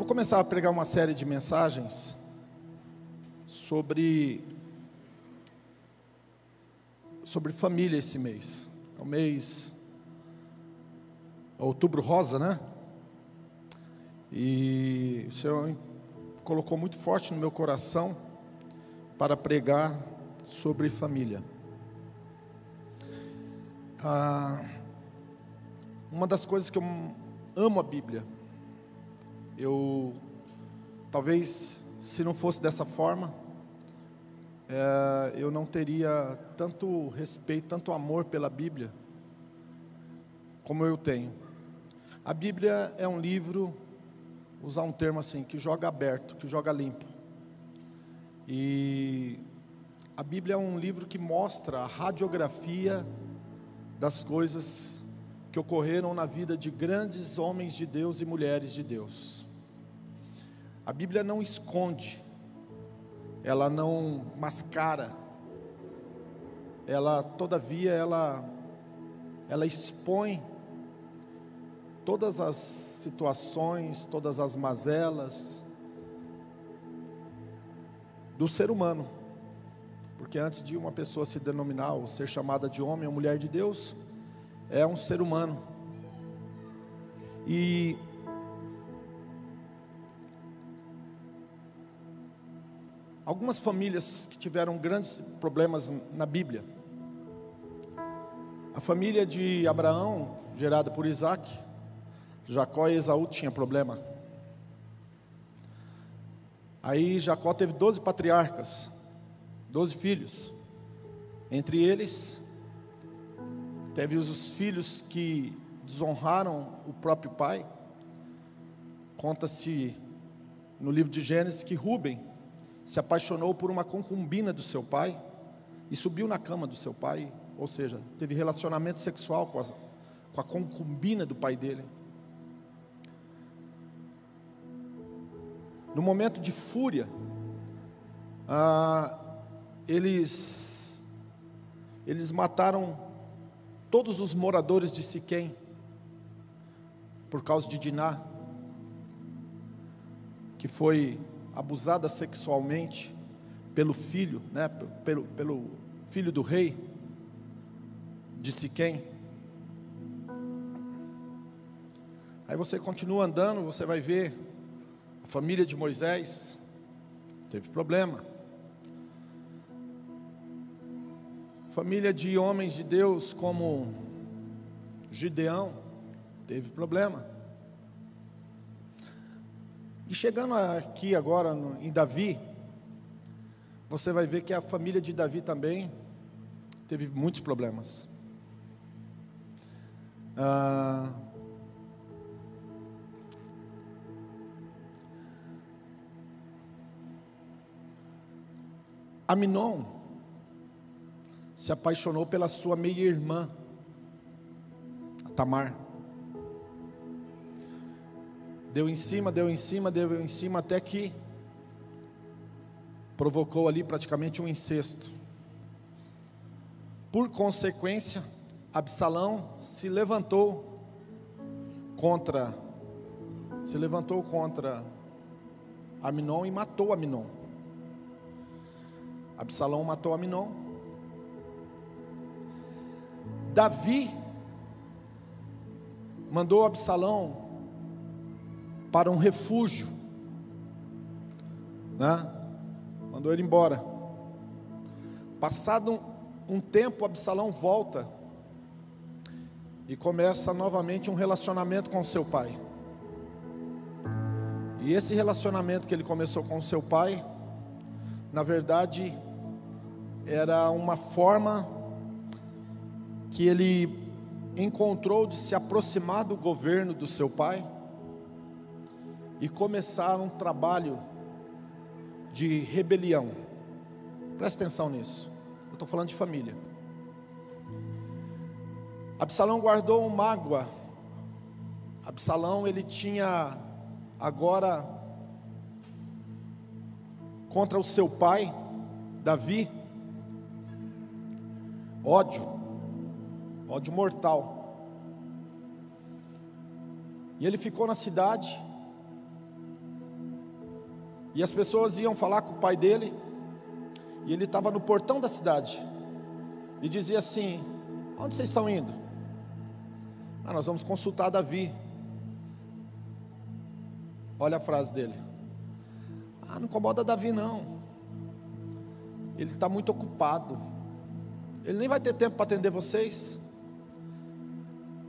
vou começar a pregar uma série de mensagens sobre sobre família esse mês. É o mês Outubro Rosa, né? E o Senhor colocou muito forte no meu coração para pregar sobre família. Ah, uma das coisas que eu amo a Bíblia, eu talvez se não fosse dessa forma, é, eu não teria tanto respeito, tanto amor pela Bíblia, como eu tenho. A Bíblia é um livro, usar um termo assim, que joga aberto, que joga limpo. E a Bíblia é um livro que mostra a radiografia das coisas que ocorreram na vida de grandes homens de Deus e mulheres de Deus. A Bíblia não esconde, ela não mascara, ela todavia ela ela expõe todas as situações, todas as mazelas do ser humano. Porque antes de uma pessoa se denominar ou ser chamada de homem ou mulher de Deus, é um ser humano. E algumas famílias que tiveram grandes problemas na Bíblia. A família de Abraão, gerada por Isaac, Jacó e Esaú tinham problema. Aí Jacó teve doze patriarcas, doze filhos. Entre eles, teve os filhos que desonraram o próprio pai. Conta-se no livro de Gênesis que Rubem se apaixonou por uma concubina do seu pai e subiu na cama do seu pai, ou seja, teve relacionamento sexual com a, com a concubina do pai dele. No momento de fúria, ah, eles, eles mataram todos os moradores de Siquém, por causa de Diná, que foi abusada sexualmente pelo filho, né, pelo, pelo filho do rei de Siquém. Aí você continua andando, você vai ver família de Moisés teve problema. Família de homens de Deus como Gideão teve problema. E chegando aqui agora em Davi, você vai ver que a família de Davi também teve muitos problemas. Ah, Aminon se apaixonou pela sua meia-irmã, Tamar. Deu em cima, deu em cima, deu em cima, até que provocou ali praticamente um incesto. Por consequência, Absalão se levantou contra se levantou contra Aminon e matou Aminon. Absalão matou Aminon. Davi mandou Absalão para um refúgio, né? Mandou ele embora. Passado um, um tempo, Absalão volta e começa novamente um relacionamento com seu pai. E esse relacionamento que ele começou com seu pai, na verdade, era uma forma que ele encontrou de se aproximar do governo do seu pai e começar um trabalho de rebelião. Presta atenção nisso. Eu estou falando de família. Absalão guardou uma mágoa. Absalão ele tinha agora contra o seu pai Davi ódio, ódio mortal. E ele ficou na cidade, E as pessoas iam falar com o pai dele, e ele estava no portão da cidade, e dizia assim: Onde vocês estão indo? Ah, nós vamos consultar Davi. Olha a frase dele. Ah, não incomoda Davi não. Ele está muito ocupado. Ele nem vai ter tempo para atender vocês.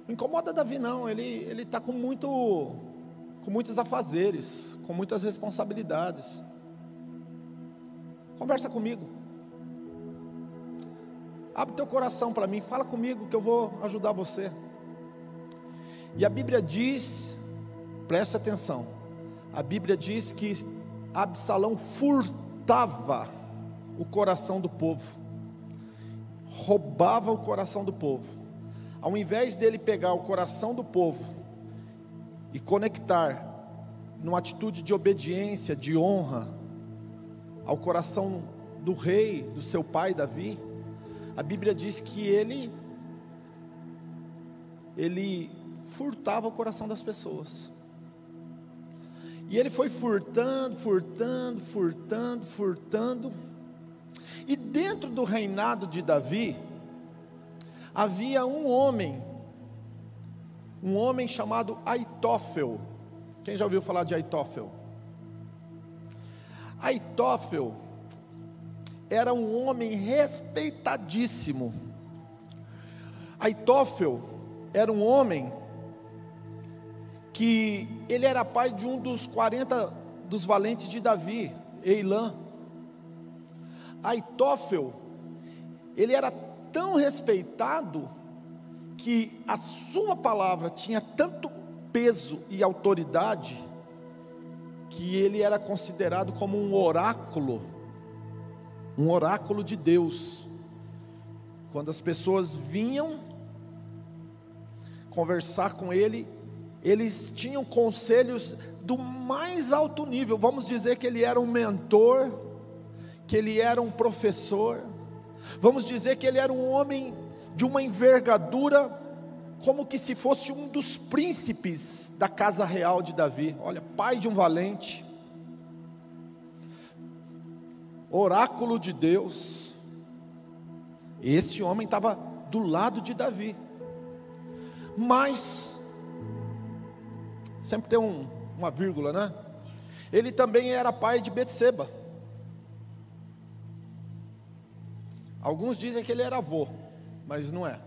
Não incomoda Davi não. Ele ele está com muito com muitos afazeres, com muitas responsabilidades. Conversa comigo. Abre teu coração para mim, fala comigo que eu vou ajudar você. E a Bíblia diz, presta atenção, a Bíblia diz que Absalão furtava o coração do povo, roubava o coração do povo. Ao invés dele pegar o coração do povo e conectar numa atitude de obediência, de honra ao coração do rei, do seu pai Davi, a Bíblia diz que ele ele furtava o coração das pessoas. E ele foi furtando, furtando, furtando, furtando. E dentro do reinado de Davi, havia um homem, um homem chamado Aitófel. Quem já ouviu falar de Aitófel? Aitófel era um homem respeitadíssimo. Aitófel era um homem que ele era pai de um dos 40 dos valentes de Davi, Eilã. Aitófel, ele era tão respeitado que a sua palavra tinha tanto peso e autoridade que ele era considerado como um oráculo um oráculo de Deus. Quando as pessoas vinham conversar com ele, eles tinham conselhos do mais alto nível. Vamos dizer que ele era um mentor, que ele era um professor. Vamos dizer que ele era um homem de uma envergadura como que se fosse um dos príncipes da casa real de Davi. Olha, pai de um valente oráculo de Deus. Esse homem estava do lado de Davi. Mas, sempre tem um, uma vírgula, né? Ele também era pai de Betseba. Alguns dizem que ele era avô, mas não é.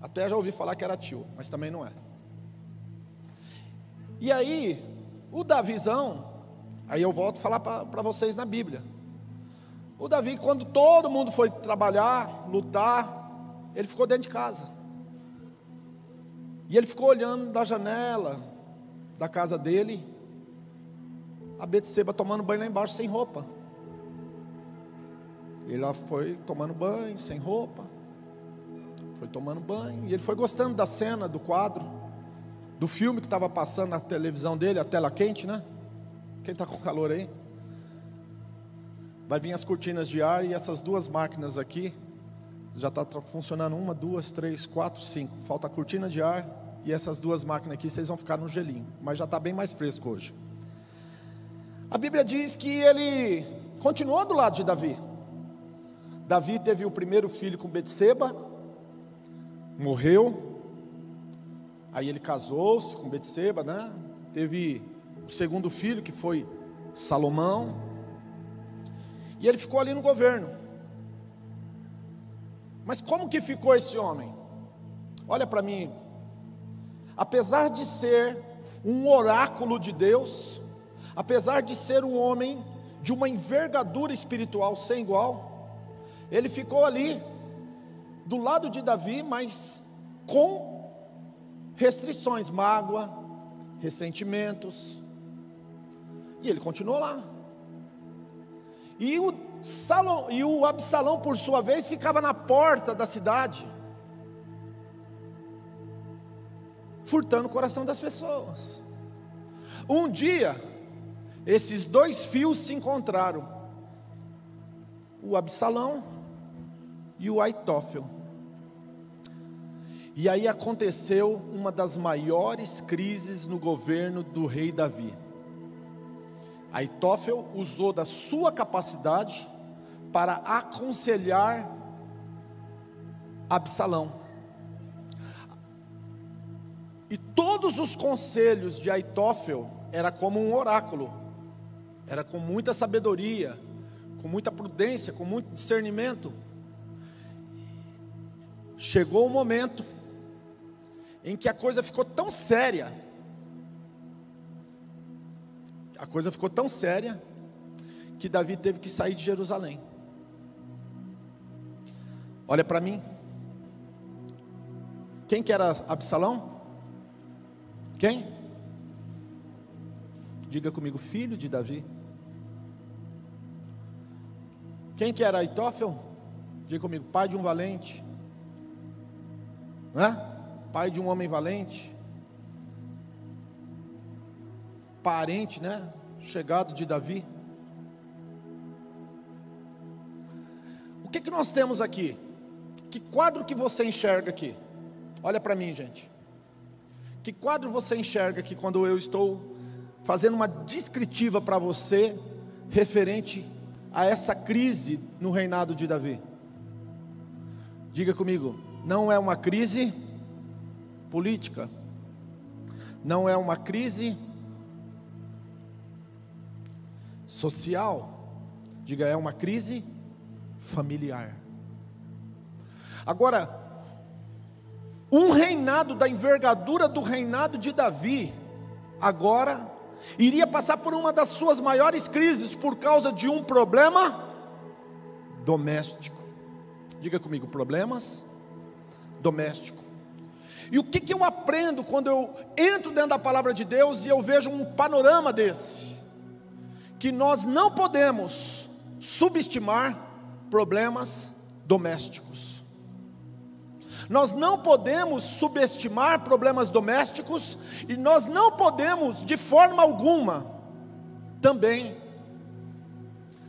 Até já ouvi falar que era tio, mas também não é. E aí, o Davizão, aí eu volto a falar para vocês na Bíblia. O Davi, quando todo mundo foi trabalhar, lutar, ele ficou dentro de casa. E ele ficou olhando da janela da casa dele, a Betseba tomando banho lá embaixo sem roupa. Ele lá foi tomando banho, sem roupa. Foi tomando banho. E ele foi gostando da cena, do quadro, do filme que estava passando na televisão dele, a tela quente, né? Quem está com calor aí? Vai vir as cortinas de ar e essas duas máquinas aqui, já está funcionando uma, duas, três, quatro, cinco. Falta a cortina de ar e essas duas máquinas aqui, vocês vão ficar no gelinho. Mas já está bem mais fresco hoje. A Bíblia diz que ele continuou do lado de Davi. Davi teve o primeiro filho com Betseba, morreu. Aí ele casou-se com Betseba, né? Teve o segundo filho que foi Salomão. E ele ficou ali no governo. Mas como que ficou esse homem? Olha para mim. Apesar de ser um oráculo de Deus, apesar de ser um homem de uma envergadura espiritual sem igual, ele ficou ali do lado de Davi, mas com restrições, mágoa, ressentimentos. E ele continuou lá. E o, Salom, e o Absalão, por sua vez, ficava na porta da cidade, furtando o coração das pessoas. Um dia, esses dois fios se encontraram: o Absalão e o Aitófel. E aí aconteceu uma das maiores crises no governo do rei Davi. Aitófel usou da sua capacidade para aconselhar Absalão. E todos os conselhos de Aitófel era como um oráculo, era com muita sabedoria, com muita prudência, com muito discernimento. Chegou o momento em que a coisa ficou tão séria, a coisa ficou tão séria, que Davi teve que sair de Jerusalém. Olha para mim. Quem que era Absalão? Quem? Diga comigo, filho de Davi. Quem que era Aitófel? Diga comigo, pai de um valente. Não é? Pai de um homem valente. Parente, né? Chegado de Davi. O que que nós temos aqui? Que quadro que você enxerga aqui? Olha para mim, gente. Que quadro você enxerga aqui quando eu estou fazendo uma descritiva para você referente a essa crise no reinado de Davi. Diga comigo, não é uma crise política, não é uma crise social, diga, é uma crise familiar. Agora, um reinado da envergadura do reinado de Davi, agora iria passar por uma das suas maiores crises por causa de um problema doméstico. Diga comigo, problemas doméstico. E o que, que eu aprendo quando eu entro dentro da palavra de Deus e eu vejo um panorama desse? Que nós não podemos subestimar problemas domésticos. Nós não podemos subestimar problemas domésticos e nós não podemos, de forma alguma, também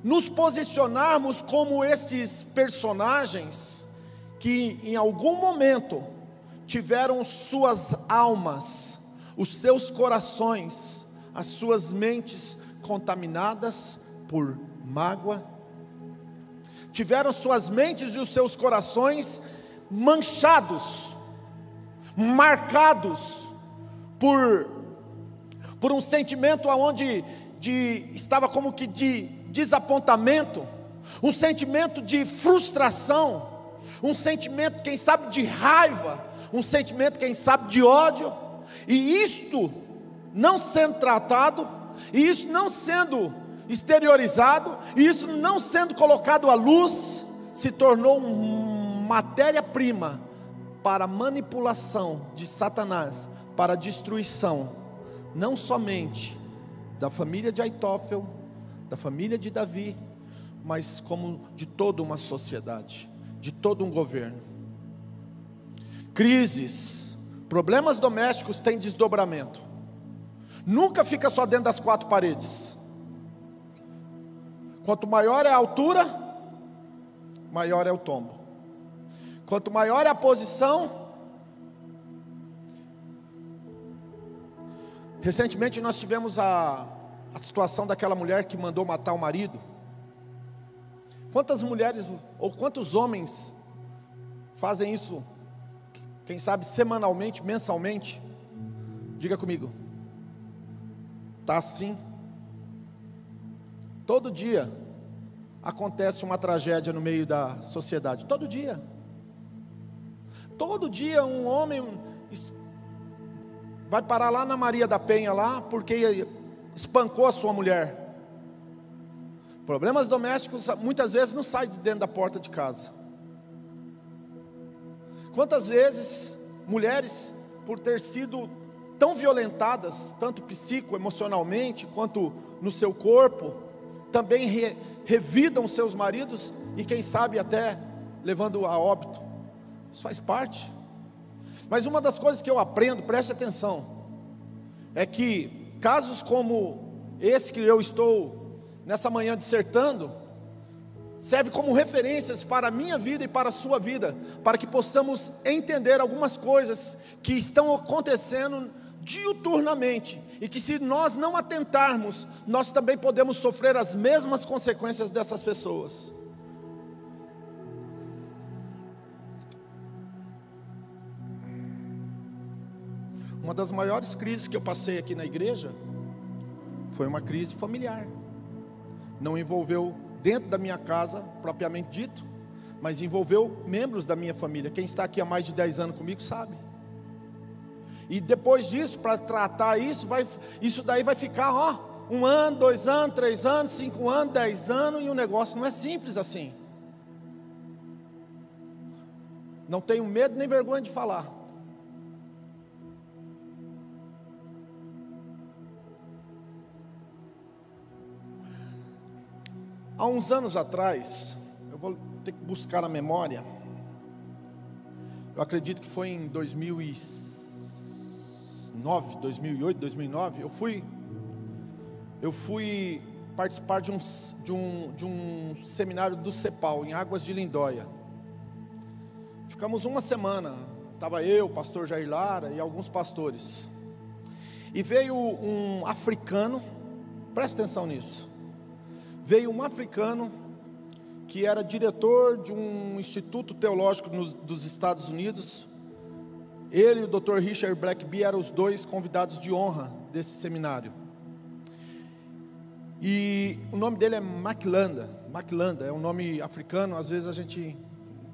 nos posicionarmos como estes personagens que em algum momento tiveram suas almas, os seus corações, as suas mentes contaminadas por mágoa, tiveram suas mentes e os seus corações manchados, marcados por, por um sentimento aonde de, estava como que de desapontamento, um sentimento de frustração, um sentimento, quem sabe, de raiva, um sentimento, quem sabe, de ódio, e isto não sendo tratado, e isso não sendo exteriorizado, e isso não sendo colocado à luz, se tornou matéria-prima para manipulação de Satanás, para destruição, não somente da família de Aitófel, da família de Davi, mas como de toda uma sociedade, de todo um governo. Crises, problemas domésticos têm desdobramento. Nunca fica só dentro das quatro paredes. Quanto maior é a altura, maior é o tombo. Quanto maior é a posição, recentemente nós tivemos a, a situação daquela mulher que mandou matar o marido. Quantas mulheres ou quantos homens fazem isso? Quem sabe semanalmente, mensalmente? Diga comigo. Tá assim. Todo dia acontece uma tragédia no meio da sociedade. Todo dia. Todo dia um homem vai parar lá na Maria da Penha lá porque espancou a sua mulher. Problemas domésticos muitas vezes não saem de dentro da porta de casa. Quantas vezes mulheres por ter sido tão violentadas, tanto psico, emocionalmente, quanto no seu corpo, também re, revidam seus maridos e quem sabe até levando a óbito. Isso faz parte. Mas uma das coisas que eu aprendo, preste atenção, é que casos como esse que eu estou nessa manhã dissertando, serve como referências para a minha vida e para a sua vida, para que possamos entender algumas coisas que estão acontecendo diuturnamente, e que se nós não atentarmos, nós também podemos sofrer as mesmas consequências dessas pessoas. Uma das maiores crises que eu passei aqui na igreja foi uma crise familiar. Não envolveu dentro da minha casa, propriamente dito, mas envolveu membros da minha família. Quem está aqui há mais de 10 anos comigo sabe. E depois disso, para tratar isso, vai, isso daí vai ficar, ó, um ano, dois anos, três anos, cinco anos, dez anos, e o negócio não é simples assim. Não tenho medo nem vergonha de falar. Há uns anos atrás, eu vou ter que buscar na memória, eu acredito que foi em 2009, 2008, 2009, eu fui, eu fui participar de um, de um, de um seminário do CEPAL, em Águas de Lindóia. Ficamos uma semana, estava eu, o pastor Jair Lara e alguns pastores. E veio um africano, presta atenção nisso veio um africano que era diretor de um instituto teológico nos, dos Estados Unidos. Ele e o Dr. Richard Blackby eram os dois convidados de honra desse seminário. E o nome dele é Maclanda. Maclanda é um nome africano, às vezes a gente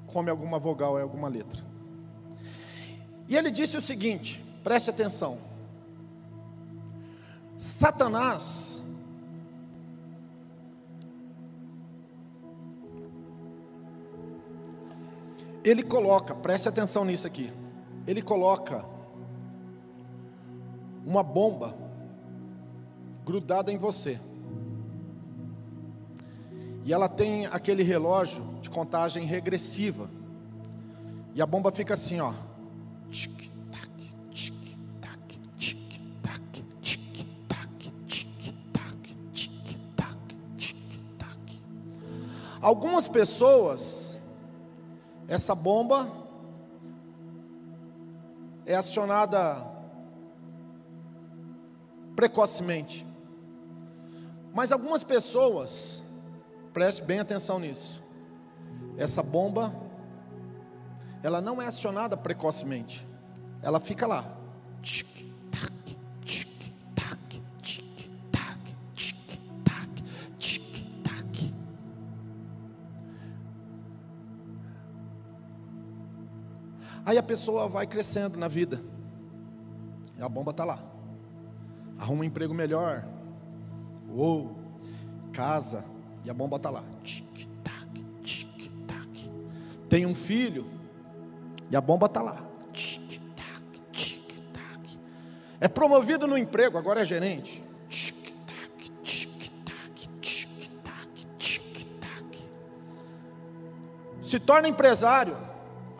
come alguma vogal, é alguma letra. E ele disse o seguinte: preste atenção. Satanás ele coloca, preste atenção nisso aqui. Ele coloca uma bomba grudada em você. E ela tem aquele relógio de contagem regressiva. E a bomba fica assim, ó. Tic, tac, tic, tac, tic, tac, tic, tac, tic, tac, tic, tac, tic, tac. Algumas pessoas essa bomba é acionada precocemente. Mas algumas pessoas, preste bem atenção nisso. Essa bomba ela não é acionada precocemente. Ela fica lá. Aí a pessoa vai crescendo na vida. E a bomba está lá. Arruma um emprego melhor. Ou casa. E a bomba está lá. Tic, tac, tic, tac. Tem um filho. E a bomba está lá. Tic, tac, tic, tac. É promovido no emprego, agora é gerente. Tic, tac, tic, tac, tic, tac, tic, tac. Se torna empresário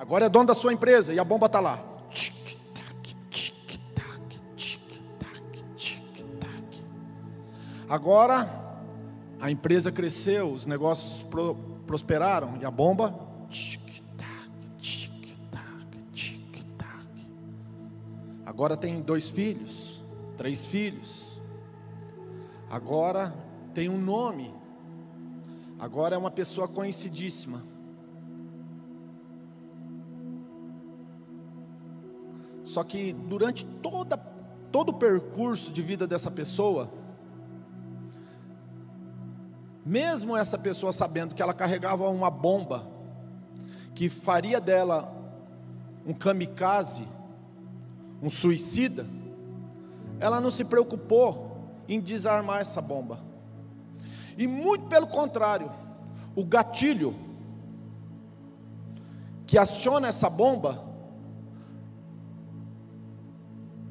Agora é dono da sua empresa e a bomba está lá. Agora a empresa cresceu, os negócios pro, prosperaram e a bomba. Agora tem dois filhos, três filhos. Agora tem um nome. Agora é uma pessoa conhecidíssima. Só que durante toda, todo o percurso de vida dessa pessoa, mesmo essa pessoa sabendo que ela carregava uma bomba que faria dela um kamikaze, um suicida, ela não se preocupou em desarmar essa bomba. E muito pelo contrário, o gatilho que aciona essa bomba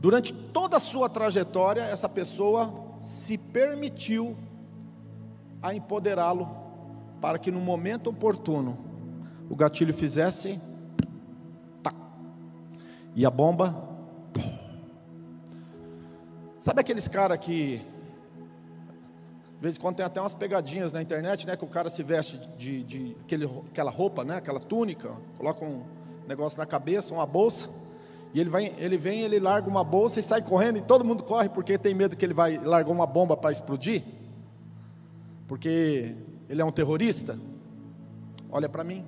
Durante toda a sua trajetória, essa pessoa se permitiu a empoderá-lo para que no momento oportuno o gatilho fizesse tá, e a bomba. Sabe aqueles caras que de vez em quando tem até umas pegadinhas na internet, né? Que o cara se veste de, de aquele, aquela roupa, né? Aquela túnica, coloca um negócio na cabeça, uma bolsa E ele, vai, ele vem, ele larga uma bolsa e sai correndo, e todo mundo corre porque tem medo que ele vai largar uma bomba para explodir? Porque ele é um terrorista? Olha para mim.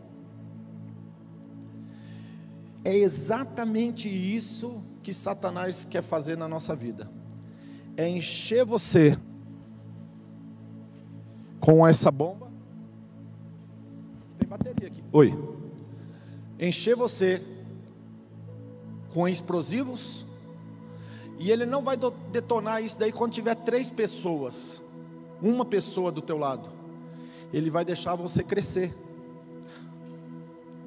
É exatamente isso que Satanás quer fazer na nossa vida. É encher você com essa bomba. Tem bateria aqui. Oi. Encher você com explosivos. E ele não vai detonar isso daí quando tiver três pessoas, uma pessoa do teu lado. Ele vai deixar você crescer.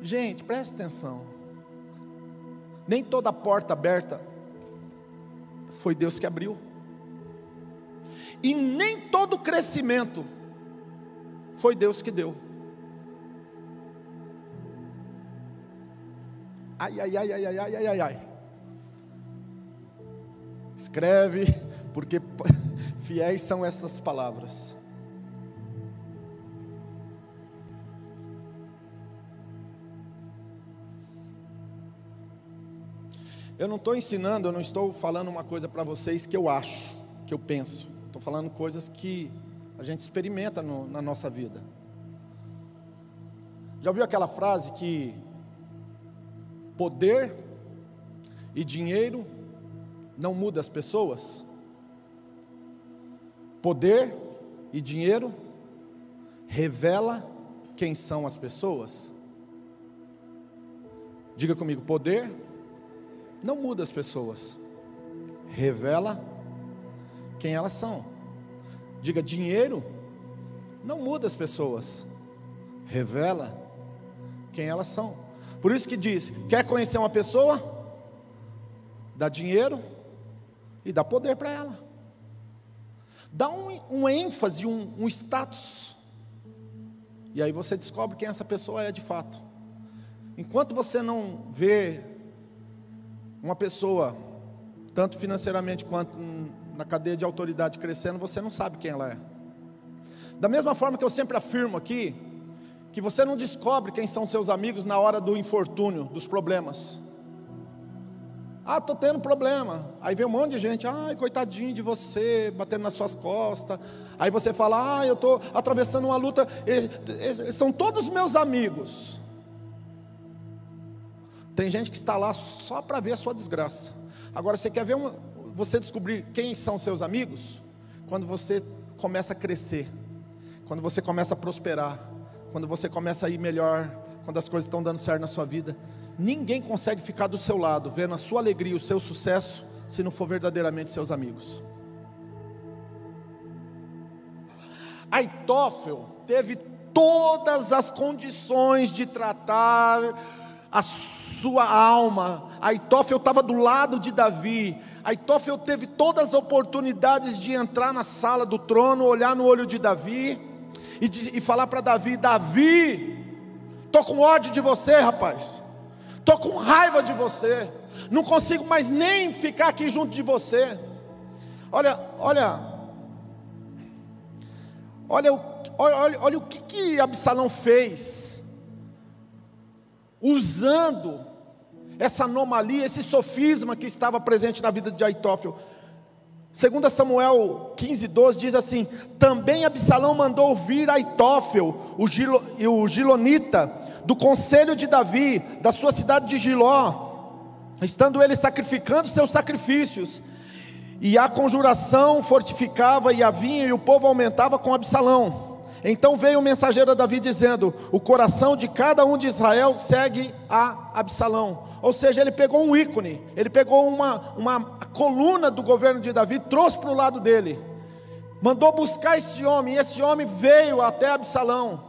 Gente, preste atenção. Nem toda porta aberta foi Deus que abriu. E nem todo crescimento foi Deus que deu. Ai, ai, ai, ai, ai, ai, ai, ai. Escreve, porque fiéis são essas palavras. Eu não estou ensinando, eu não estou falando uma coisa para vocês que eu acho, que eu penso. Estou falando coisas que a gente experimenta no, na nossa vida. Já ouviu aquela frase que poder e dinheiro não muda as pessoas? Poder e dinheiro revela quem são as pessoas? Diga comigo, poder não muda as pessoas, revela quem elas são. Diga, dinheiro não muda as pessoas, revela quem elas são. Por isso que diz: quer conhecer uma pessoa? Dá dinheiro e dá poder para ela. Dá um, um ênfase, um, um status. E aí você descobre quem essa pessoa é de fato. Enquanto você não vê uma pessoa, tanto financeiramente quanto na cadeia de autoridade crescendo, você não sabe quem ela é. Da mesma forma que eu sempre afirmo aqui, que você não descobre quem são seus amigos na hora do infortúnio, dos problemas. Ah, estou tendo problema. Aí vem um monte de gente, ai, coitadinho de você, batendo nas suas costas. Aí você fala, ah, eu estou atravessando uma luta. são todos meus amigos. Tem gente que está lá só para ver a sua desgraça. Agora, você quer ver você descobrir quem são seus amigos? Quando você começa a crescer, quando você começa a prosperar, quando você começa a ir melhor, quando as coisas estão dando certo na sua vida. Ninguém consegue ficar do seu lado, vendo a sua alegria o seu sucesso, se não for verdadeiramente seus amigos. Aitófel teve todas as condições de tratar a sua alma. Aitófel estava do lado de Davi. Aitófel teve todas as oportunidades de entrar na sala do trono, olhar no olho de Davi e, de, e falar para Davi: Davi, estou com ódio de você, rapaz, estou com raiva de você, não consigo mais nem ficar aqui junto de você. Olha, olha, olha, olha, olha, olha o que, que Absalão fez usando essa anomalia, esse sofisma que estava presente na vida de Aitófel. Segundo Samuel 15, 12 diz assim: Também Absalão mandou vir Aitófel, o, Gilo, o Gilonita, do conselho de Davi, da sua cidade de Giló, estando ele sacrificando seus sacrifícios. E a conjuração fortificava e a vinha e o povo aumentava com Absalão. Então veio o mensageiro a Davi dizendo: O coração de cada um de Israel segue a Absalão. Ou seja, ele pegou um ícone, ele pegou uma, uma coluna do governo de Davi, trouxe para o lado dele, mandou buscar esse homem, e esse homem veio até Absalão.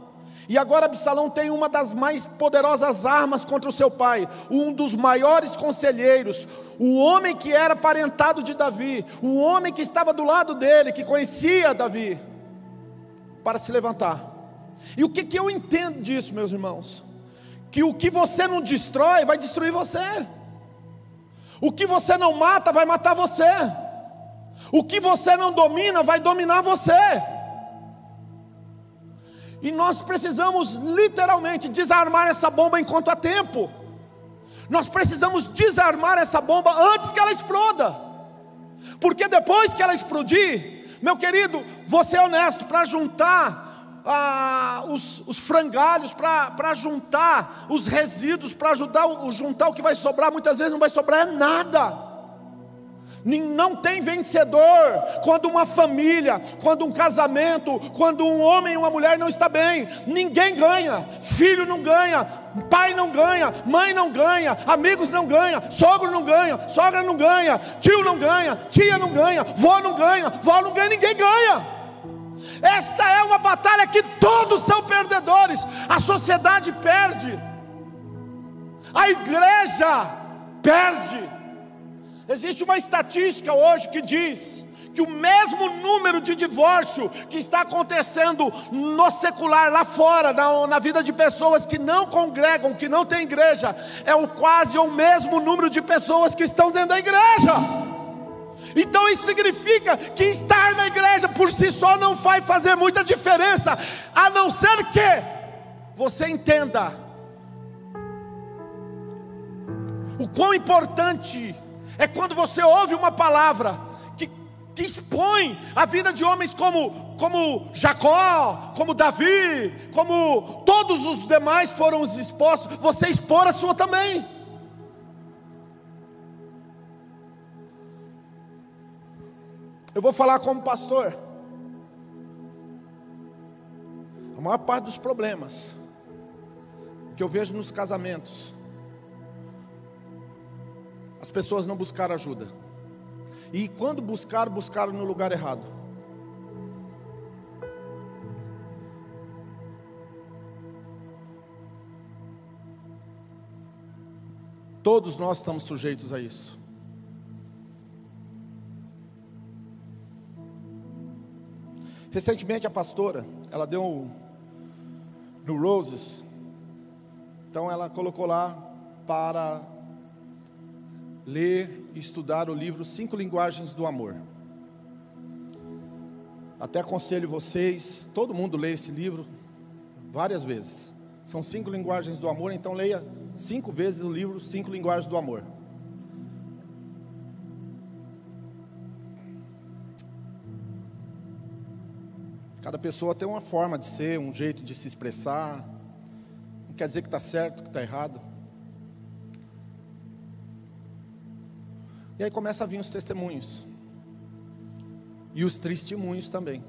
E agora Absalão tem uma das mais poderosas armas contra o seu pai, um dos maiores conselheiros, o homem que era parentado de Davi, o homem que estava do lado dele, que conhecia Davi para se levantar. E o que, que eu entendo disso, meus irmãos? Que o que você não destrói vai destruir você, o que você não mata vai matar você, o que você não domina vai dominar você. E nós precisamos literalmente desarmar essa bomba enquanto há tempo. Nós precisamos desarmar essa bomba antes que ela exploda. Porque depois que ela explodir, meu querido, você é honesto, para juntar ah, os, os, frangalhos, para juntar os resíduos, para ajudar o, juntar o que vai sobrar, muitas vezes não vai sobrar nada. Não tem vencedor quando uma família, quando um casamento, quando um homem e uma mulher não está bem. Ninguém ganha. Filho não ganha, pai não ganha, mãe não ganha, amigos não ganha, sogro não ganha, sogra não ganha, tio não ganha, tia não ganha, vó não ganha, vó não ganha, ninguém ganha. Esta é uma batalha que todos são perdedores. A sociedade perde. A igreja perde. Existe uma estatística hoje que diz que o mesmo número de divórcio que está acontecendo no secular lá fora, na, na vida de pessoas que não congregam, que não tem igreja, é o quase o mesmo número de pessoas que estão dentro da igreja. Então isso significa que estar na igreja por si só não vai fazer muita diferença, a não ser que você entenda o quão importante é quando você ouve uma palavra que, que expõe a vida de homens como, como Jacó, como Davi, como todos os demais foram expostos, você expor a sua também. Eu vou falar como pastor. A maior parte dos problemas que eu vejo nos casamentos as pessoas não buscaram ajuda. E quando buscaram, buscaram no lugar errado. Todos nós estamos sujeitos a isso. Recentemente a pastora, ela deu um, no Roses, então ela colocou lá para ler e estudar o livro Cinco Linguagens do Amor. Até aconselho vocês, todo mundo lê esse livro várias vezes. São cinco linguagens do amor, então leia cinco vezes o livro Cinco Linguagens do Amor. Cada pessoa tem uma forma de ser, um jeito de se expressar. Não quer dizer que está certo, que está errado. E aí começa a vir os testemunhos. E os testemunhos também.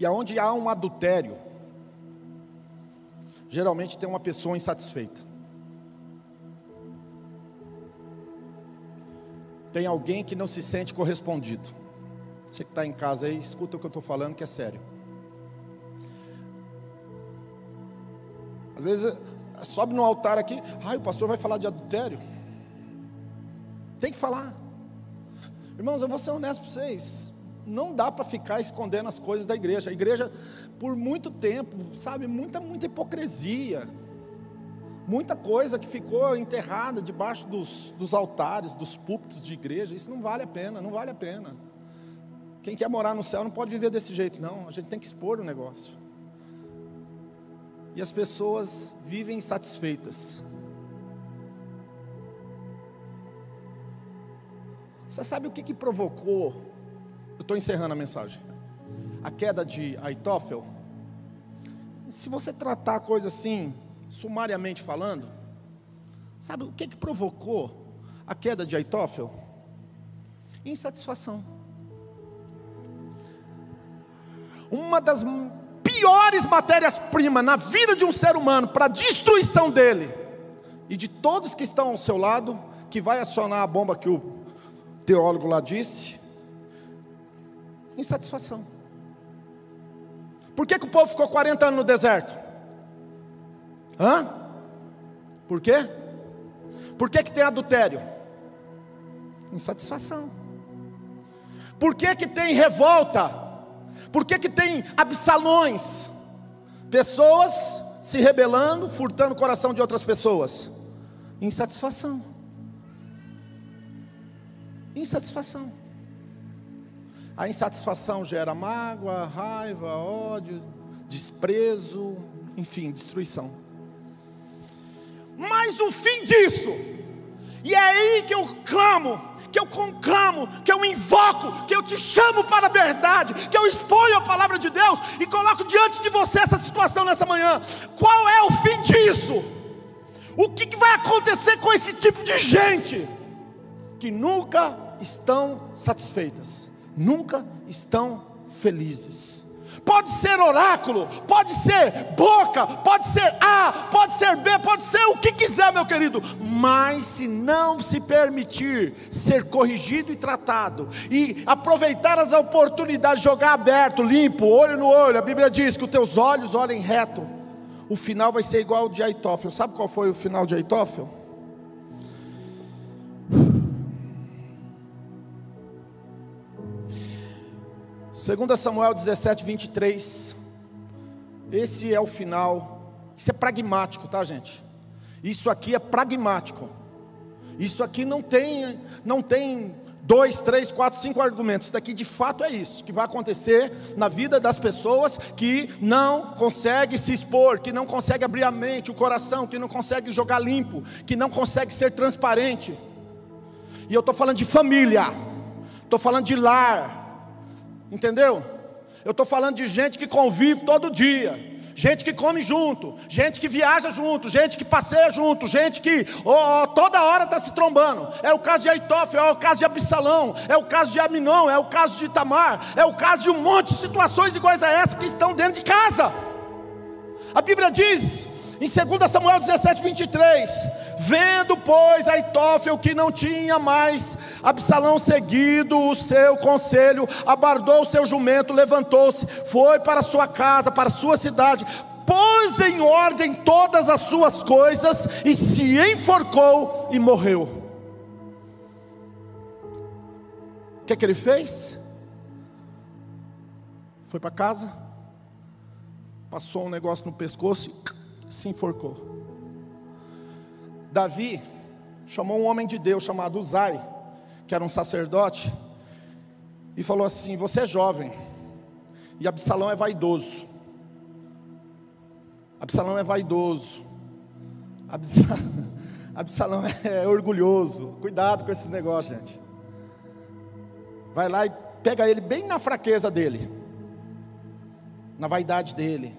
E aonde há um adultério, geralmente tem uma pessoa insatisfeita. Tem alguém que não se sente correspondido. Você que está em casa aí, escuta o que eu estou falando, que é sério. Às vezes sobe no altar aqui, ai, o pastor vai falar de adultério. Tem que falar. Irmãos, eu vou ser honesto para vocês. Não dá para ficar escondendo as coisas da igreja. A igreja, por muito tempo, sabe, muita, muita hipocrisia. Muita coisa que ficou enterrada debaixo dos, dos altares, dos púlpitos de igreja. Isso não vale a pena, não vale a pena. Quem quer morar no céu não pode viver desse jeito, não. A gente tem que expor o negócio e as pessoas vivem insatisfeitas. Você sabe o que, que provocou? Eu estou encerrando a mensagem. A queda de Aitofel. Se você tratar a coisa assim, sumariamente falando, sabe o que, que provocou a queda de Aitofel? Insatisfação. Uma das piores matérias-primas na vida de um ser humano para a destruição dele e de todos que estão ao seu lado, que vai acionar a bomba que o teólogo lá disse, insatisfação. Por que, que o povo ficou 40 anos no deserto? Hã? Por quê? Por que, que tem adultério? Insatisfação. Por que, que tem revolta? Por que, que tem absalões? Pessoas se rebelando, furtando o coração de outras pessoas. Insatisfação. Insatisfação. A insatisfação gera mágoa, raiva, ódio, desprezo, enfim, destruição. Mas o fim disso, e é aí que eu clamo, que eu conclamo, que eu invoco, que eu te chamo para a verdade, que eu exponho a palavra de Deus e coloco diante de você essa situação nessa manhã. Qual é o fim disso? O que, que vai acontecer com esse tipo de gente que nunca estão satisfeitas, nunca estão felizes? Pode ser oráculo, pode ser boca, pode ser A, pode ser B, pode ser o que quiser, meu querido. Mas se não se permitir ser corrigido e tratado, e aproveitar as oportunidades, jogar aberto, limpo, olho no olho, a Bíblia diz que os teus olhos olhem reto, o final vai ser igual ao de Aitófel. Sabe qual foi o final de Aitófel? 2 Samuel 17, 23. Esse é o final. Isso é pragmático, tá, gente? Isso aqui é pragmático. Isso aqui não tem, não tem dois, três, quatro, cinco argumentos. Isso daqui de fato é isso que vai acontecer na vida das pessoas que não conseguem se expor, que não conseguem abrir a mente, o coração, que não conseguem jogar limpo, que não conseguem ser transparente. E eu estou falando de família, estou falando de lar, Entendeu? Eu estou falando de gente que convive todo dia, gente que come junto, gente que viaja junto, gente que passeia junto, gente que oh, toda hora está se trombando. É o caso de Aitófel, é o caso de Absalão, é o caso de Aminon, é o caso de Itamar, é o caso de um monte de situações iguais a essa que estão dentro de casa. A Bíblia diz em 2 Samuel 17, 23: Vendo, pois, Aitófel que não tinha mais Absalão, seguido o seu conselho, abardou o seu jumento, levantou-se, foi para sua casa, para sua cidade, pôs em ordem todas as suas coisas e se enforcou e morreu. O que é que ele fez? Foi para casa, passou um negócio no pescoço e se enforcou. Davi chamou um homem de Deus chamado Uzai que era um sacerdote, e falou assim: Você é jovem, e Absalão é vaidoso. Absalão é vaidoso. Absalão é orgulhoso. Cuidado com esses negócios, gente. Vai lá e pega ele bem na fraqueza dele, na vaidade dele,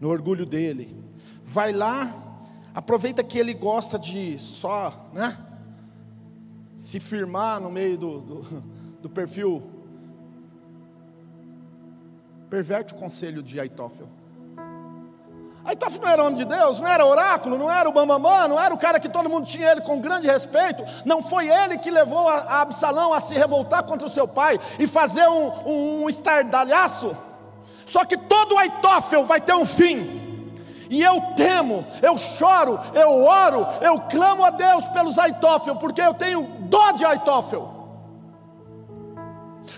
no orgulho dele. Vai lá, aproveita que ele gosta de só, né? Se firmar no meio do, do, do perfil, perverte o conselho de Aitófel. Aitófel não era homem de Deus, não era oráculo, não era o bambamã, não era o cara que todo mundo tinha ele com grande respeito, não foi ele que levou a, Absalão a se revoltar contra o seu pai e fazer um, um, um estardalhaço. Só que todo Aitófel vai ter um fim. E eu temo, eu choro, eu oro, eu clamo a Deus pelos Aitófel, porque eu tenho dó de Aitófel.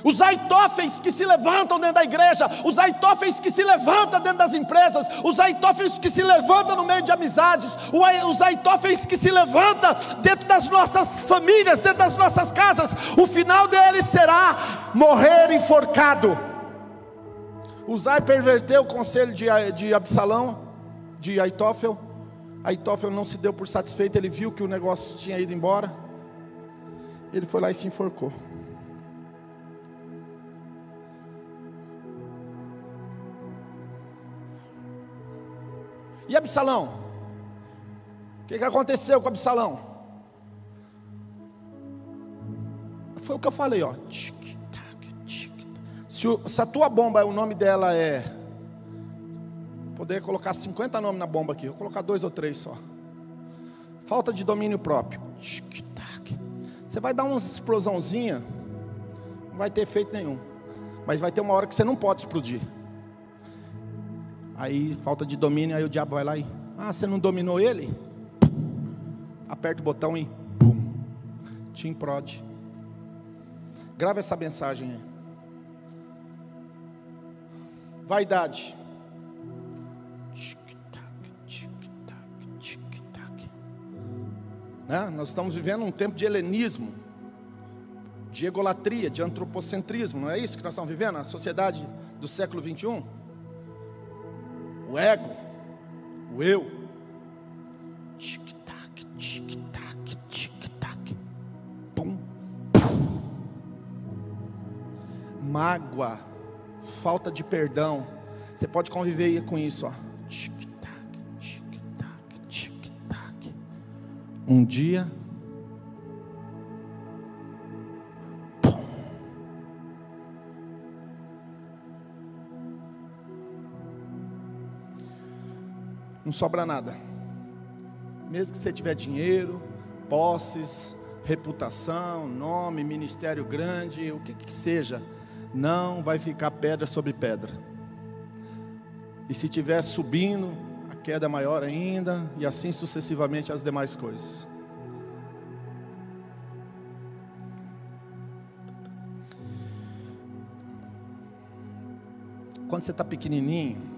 Os aitófeis que se levantam dentro da igreja, os aitófeis que se levantam dentro das empresas, os aitófeis que se levantam no meio de amizades, os aitófeis que se levantam dentro das nossas famílias, dentro das nossas casas, o final deles será morrer enforcado. Uzai perverteu o conselho de, de Absalão, de Aitófel. Aitófel não se deu por satisfeito, ele viu que o negócio tinha ido embora. Ele foi lá e se enforcou. E Absalão? O que, que aconteceu com Absalão? Foi o que eu falei, ó. Se, o, se a tua bomba, o nome dela é Poderia colocar 50 nomes na bomba aqui, vou colocar dois ou três só. Falta de domínio próprio. Você vai dar uma explosãozinha, não vai ter efeito nenhum. Mas vai ter uma hora que você não pode explodir. Aí falta de domínio, aí o diabo vai lá e. Ah, você não dominou ele? Aperta o botão e. Pum. Te improde. Grava essa mensagem aí. Vaidade. Né? Nós estamos vivendo um tempo de helenismo, de egolatria, de antropocentrismo, não é isso que nós estamos vivendo? A sociedade do século 21? O ego, o eu. tic-tac, tic-tac, tic-tac. Pum. Mágoa, falta de perdão. Você pode conviver com isso, ó. Um dia não sobra nada. Mesmo que você tiver dinheiro, posses, reputação, nome, ministério grande, o que que seja, não vai ficar pedra sobre pedra. E se estiver subindo, queda maior ainda, e assim sucessivamente as demais coisas. Quando você está pequenininho,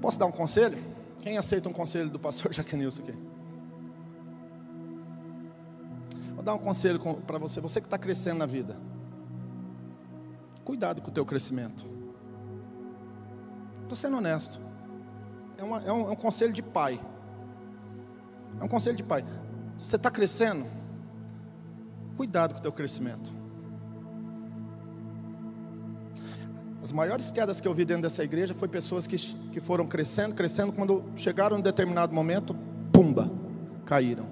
Posso dar um conselho? Quem aceita um conselho do pastor Jaquenilson aqui? Vou dar um conselho para você, você que está crescendo na vida. Cuidado com o teu crescimento. Estou sendo honesto. É, uma, é, um, é um conselho de pai. É um conselho de pai. Você está crescendo? Cuidado com o teu crescimento. As maiores quedas que eu vi dentro dessa igreja foi pessoas que, que foram crescendo, crescendo, quando chegaram em um determinado momento, pumba, caíram.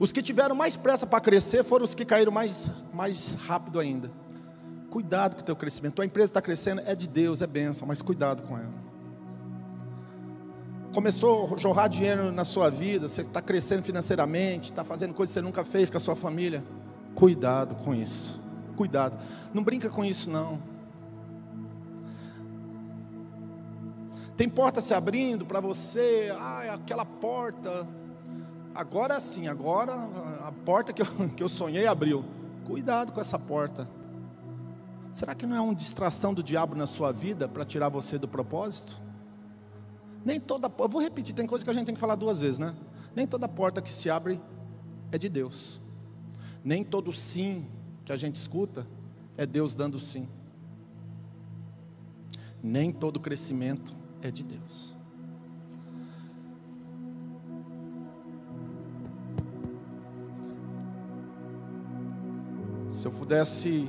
Os que tiveram mais pressa para crescer foram os que caíram mais, mais rápido ainda. Cuidado com o teu crescimento. Tua empresa está crescendo, é de Deus, é bênção, mas cuidado com ela. Começou a jorrar dinheiro na sua vida, você está crescendo financeiramente, está fazendo coisas que você nunca fez com a sua família. Cuidado com isso. Cuidado. Não brinca com isso não. Tem porta se abrindo para você, ah, aquela porta. Agora sim, agora a porta que eu, que eu sonhei abriu. Cuidado com essa porta. Será que não é uma distração do diabo na sua vida para tirar você do propósito? Nem toda porta, vou repetir, tem coisa que a gente tem que falar duas vezes, né? Nem toda porta que se abre é de Deus. Nem todo sim que a gente escuta é Deus dando sim. Nem todo crescimento é de Deus. Se eu pudesse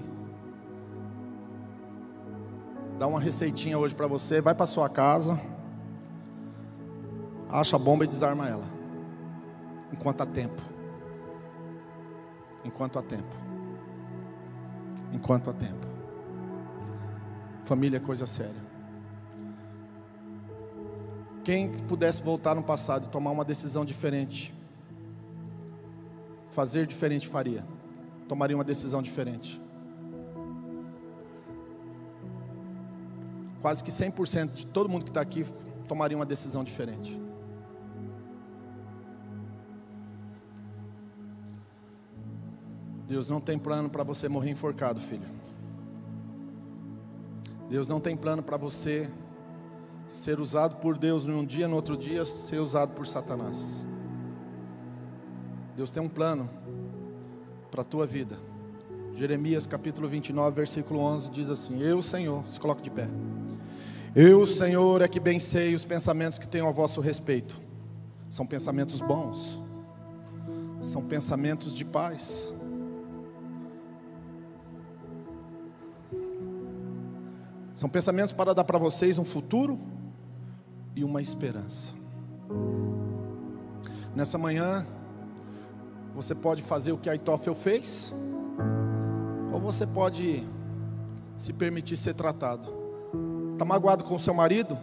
dar uma receitinha hoje para você, vai para sua casa, acha a bomba e desarma ela. Enquanto há tempo. Enquanto há tempo. Enquanto há tempo. Família é coisa séria. Quem pudesse voltar no passado e tomar uma decisão diferente, fazer diferente faria, tomaria uma decisão diferente. Quase que 100% de todo mundo que está aqui tomaria uma decisão diferente. Deus não tem plano para você morrer enforcado, filho. Deus não tem plano para você ser usado por Deus num dia, no outro dia ser usado por Satanás. Deus tem um plano para a tua vida. Jeremias capítulo 29, versículo 11 diz assim: Eu, Senhor, se coloca de pé. Eu, Senhor, é que bem sei os pensamentos que tenho a vosso respeito. São pensamentos bons. São pensamentos de paz. São pensamentos para dar para vocês um futuro e uma esperança. Nessa manhã, você pode fazer o que Aitofel fez, ou você pode se permitir ser tratado. Está magoado com o seu marido?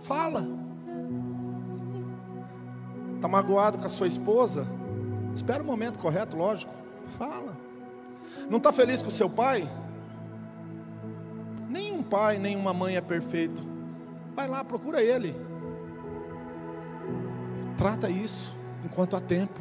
Fala. Está magoado com a sua esposa? Espera o momento correto, lógico. Fala. Não está feliz com o seu pai? Nenhum pai, nenhuma mãe é perfeito. Vai lá, procura ele. Trata isso enquanto há tempo.